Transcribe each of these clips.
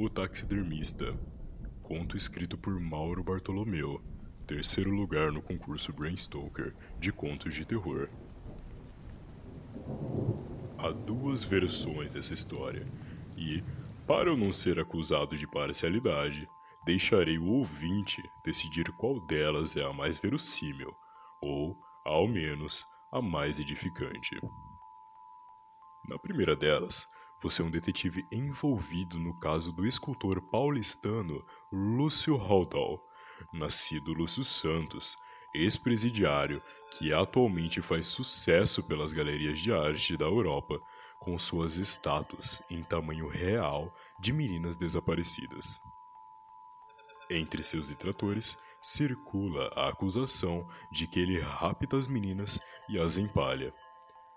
O Taxidermista, conto escrito por Mauro Bartolomeu, terceiro lugar no concurso Bram Stoker de contos de terror. Há duas versões dessa história, e, para eu não ser acusado de parcialidade, deixarei o ouvinte decidir qual delas é a mais verossímil, ou, ao menos, a mais edificante. Na primeira delas, você é um detetive envolvido no caso do escultor paulistano Lúcio Haldal, nascido Lúcio Santos, ex-presidiário que atualmente faz sucesso pelas galerias de arte da Europa com suas estátuas em tamanho real de meninas desaparecidas. Entre seus detratores circula a acusação de que ele rapta as meninas e as empalha.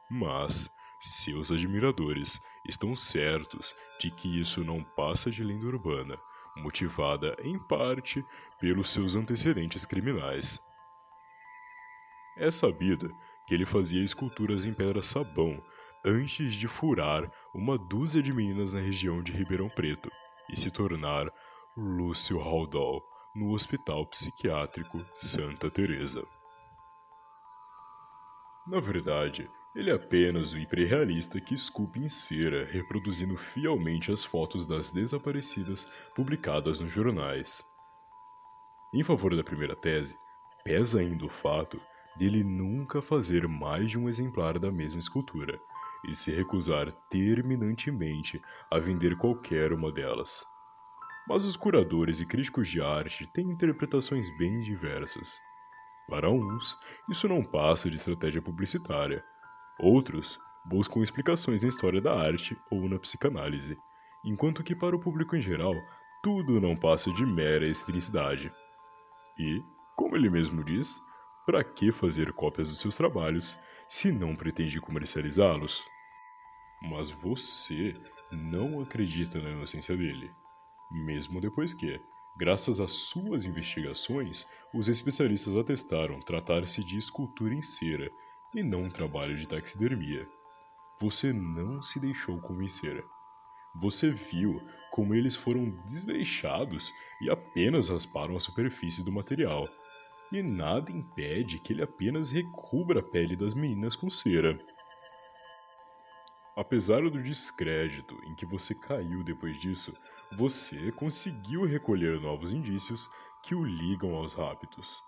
Mas seus admiradores estão certos de que isso não passa de lenda urbana, motivada em parte pelos seus antecedentes criminais. É sabido que ele fazia esculturas em pedra-sabão antes de furar uma dúzia de meninas na região de Ribeirão Preto e se tornar Lúcio Haldol no Hospital Psiquiátrico Santa Teresa. Na verdade, ele é apenas o hiperrealista que esculpe em cera, reproduzindo fielmente as fotos das desaparecidas publicadas nos jornais. Em favor da primeira tese, pesa ainda o fato dele nunca fazer mais de um exemplar da mesma escultura e se recusar terminantemente a vender qualquer uma delas. Mas os curadores e críticos de arte têm interpretações bem diversas. Para uns, isso não passa de estratégia publicitária, Outros buscam explicações na história da arte ou na psicanálise, enquanto que para o público em geral, tudo não passa de mera excentricidade. E, como ele mesmo diz, para que fazer cópias dos seus trabalhos se não pretende comercializá-los? Mas você não acredita na inocência dele, mesmo depois que, graças às suas investigações, os especialistas atestaram tratar-se de escultura em cera e não um trabalho de taxidermia. Você não se deixou convencer. Você viu como eles foram desleixados e apenas rasparam a superfície do material. E nada impede que ele apenas recubra a pele das meninas com cera. Apesar do descrédito em que você caiu depois disso, você conseguiu recolher novos indícios que o ligam aos raptos.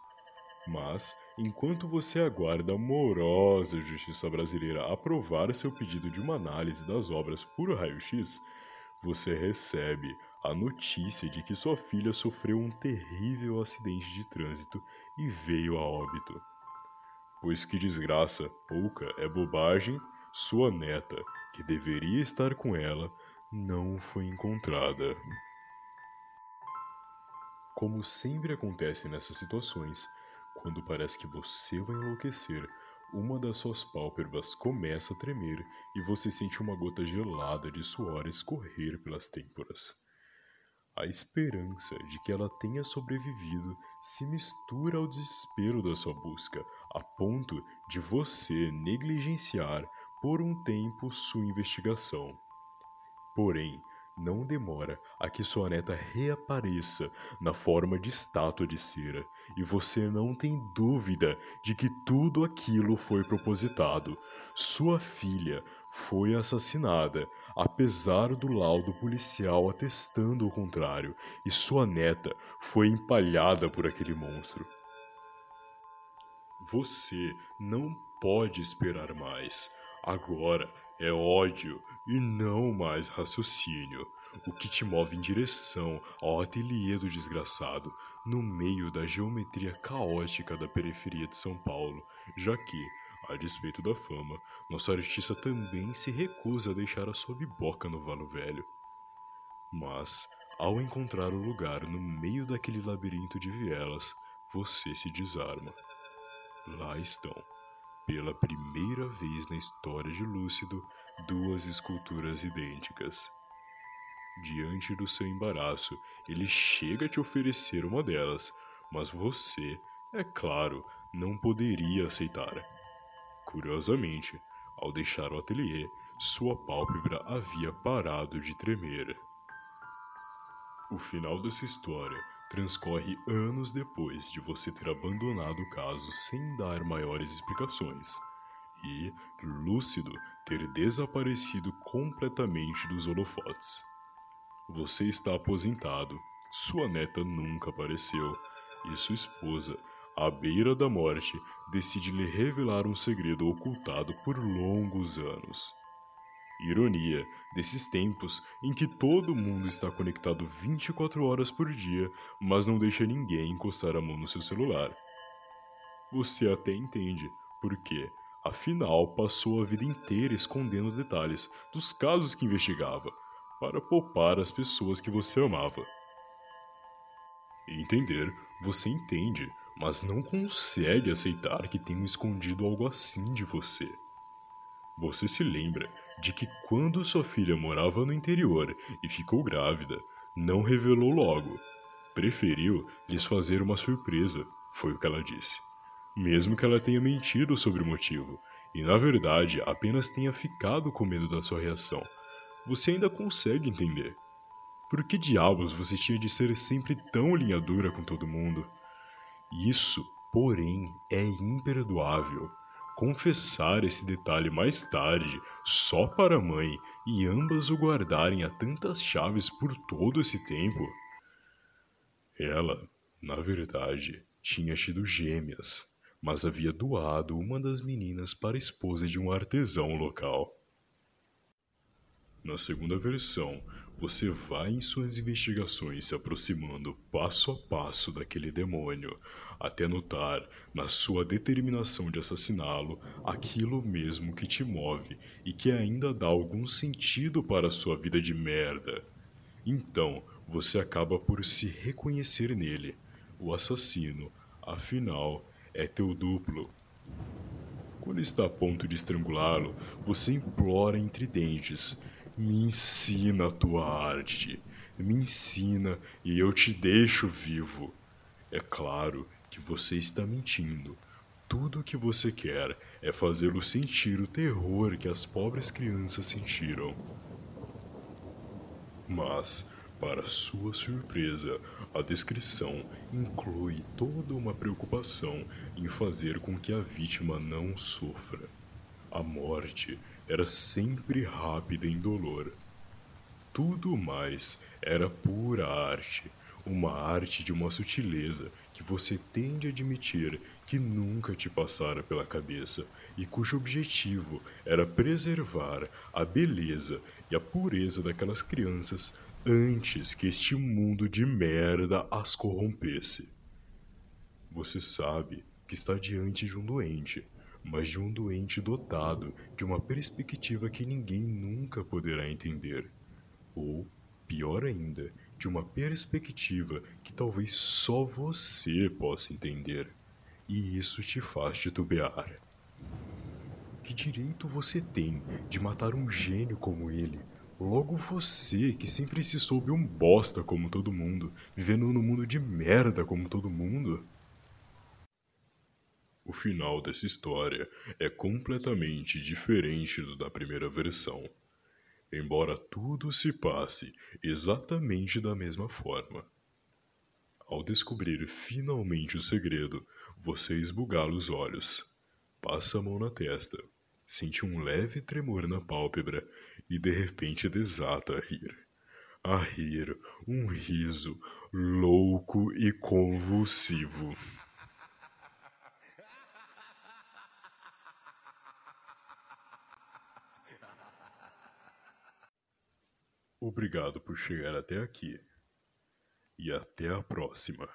Mas, enquanto você aguarda a morosa justiça brasileira aprovar seu pedido de uma análise das obras por raio-x, você recebe a notícia de que sua filha sofreu um terrível acidente de trânsito e veio a óbito. Pois que desgraça, pouca é bobagem, sua neta, que deveria estar com ela, não foi encontrada. Como sempre acontece nessas situações, quando parece que você vai enlouquecer, uma das suas pálpebras começa a tremer e você sente uma gota gelada de suor escorrer pelas têmporas. A esperança de que ela tenha sobrevivido se mistura ao desespero da sua busca, a ponto de você negligenciar por um tempo sua investigação. Porém, não demora a que sua neta reapareça na forma de estátua de cera, e você não tem dúvida de que tudo aquilo foi propositado. Sua filha foi assassinada, apesar do laudo policial atestando o contrário, e sua neta foi empalhada por aquele monstro. Você não pode esperar mais. Agora é ódio e não mais raciocínio, o que te move em direção ao ateliê do desgraçado, no meio da geometria caótica da periferia de São Paulo, já que, a despeito da fama, nosso artista também se recusa a deixar a sua biboca no valo velho. Mas, ao encontrar o lugar no meio daquele labirinto de vielas, você se desarma. Lá estão pela primeira vez na história de Lúcido, duas esculturas idênticas. Diante do seu embaraço, ele chega a te oferecer uma delas, mas você, é claro, não poderia aceitar. Curiosamente, ao deixar o ateliê, sua pálpebra havia parado de tremer. O final dessa história transcorre anos depois de você ter abandonado o caso sem dar maiores explicações e, lúcido, ter desaparecido completamente dos holofotes. Você está aposentado, sua neta nunca apareceu e sua esposa, à beira da morte, decide lhe revelar um segredo ocultado por longos anos. Ironia desses tempos em que todo mundo está conectado 24 horas por dia, mas não deixa ninguém encostar a mão no seu celular. Você até entende, porque, afinal, passou a vida inteira escondendo detalhes dos casos que investigava, para poupar as pessoas que você amava. Entender, você entende, mas não consegue aceitar que tenham escondido algo assim de você. Você se lembra de que quando sua filha morava no interior e ficou grávida, não revelou logo. Preferiu lhes fazer uma surpresa, foi o que ela disse. Mesmo que ela tenha mentido sobre o motivo, e na verdade apenas tenha ficado com medo da sua reação, você ainda consegue entender. Por que diabos você tinha de ser sempre tão linha dura com todo mundo? Isso, porém, é imperdoável. Confessar esse detalhe mais tarde, só para a mãe, e ambas o guardarem a tantas chaves por todo esse tempo. Ela, na verdade, tinha tido gêmeas, mas havia doado uma das meninas para esposa de um artesão local. Na segunda versão, você vai em suas investigações se aproximando passo a passo daquele demônio, até notar, na sua determinação de assassiná-lo, aquilo mesmo que te move e que ainda dá algum sentido para a sua vida de merda. Então, você acaba por se reconhecer nele. O assassino, afinal, é teu duplo. Quando está a ponto de estrangulá-lo, você implora entre dentes me ensina a tua arte. Me ensina e eu te deixo vivo. É claro que você está mentindo. Tudo o que você quer é fazê-lo sentir o terror que as pobres crianças sentiram. Mas, para sua surpresa, a descrição inclui toda uma preocupação em fazer com que a vítima não sofra. A morte era sempre rápida e indolor. Tudo mais era pura arte, uma arte de uma sutileza que você tende a admitir que nunca te passara pela cabeça e cujo objetivo era preservar a beleza e a pureza daquelas crianças antes que este mundo de merda as corrompesse. Você sabe que está diante de um doente mas de um doente dotado de uma perspectiva que ninguém nunca poderá entender. Ou, pior ainda, de uma perspectiva que talvez só você possa entender. E isso te faz titubear. Que direito você tem de matar um gênio como ele? Logo você, que sempre se soube um bosta como todo mundo, vivendo num mundo de merda como todo mundo? O final dessa história é completamente diferente do da primeira versão, embora tudo se passe exatamente da mesma forma. Ao descobrir finalmente o segredo, você esbugala os olhos, passa a mão na testa, sente um leve tremor na pálpebra e de repente desata a rir. A rir, um riso louco e convulsivo. Obrigado por chegar até aqui. E até a próxima.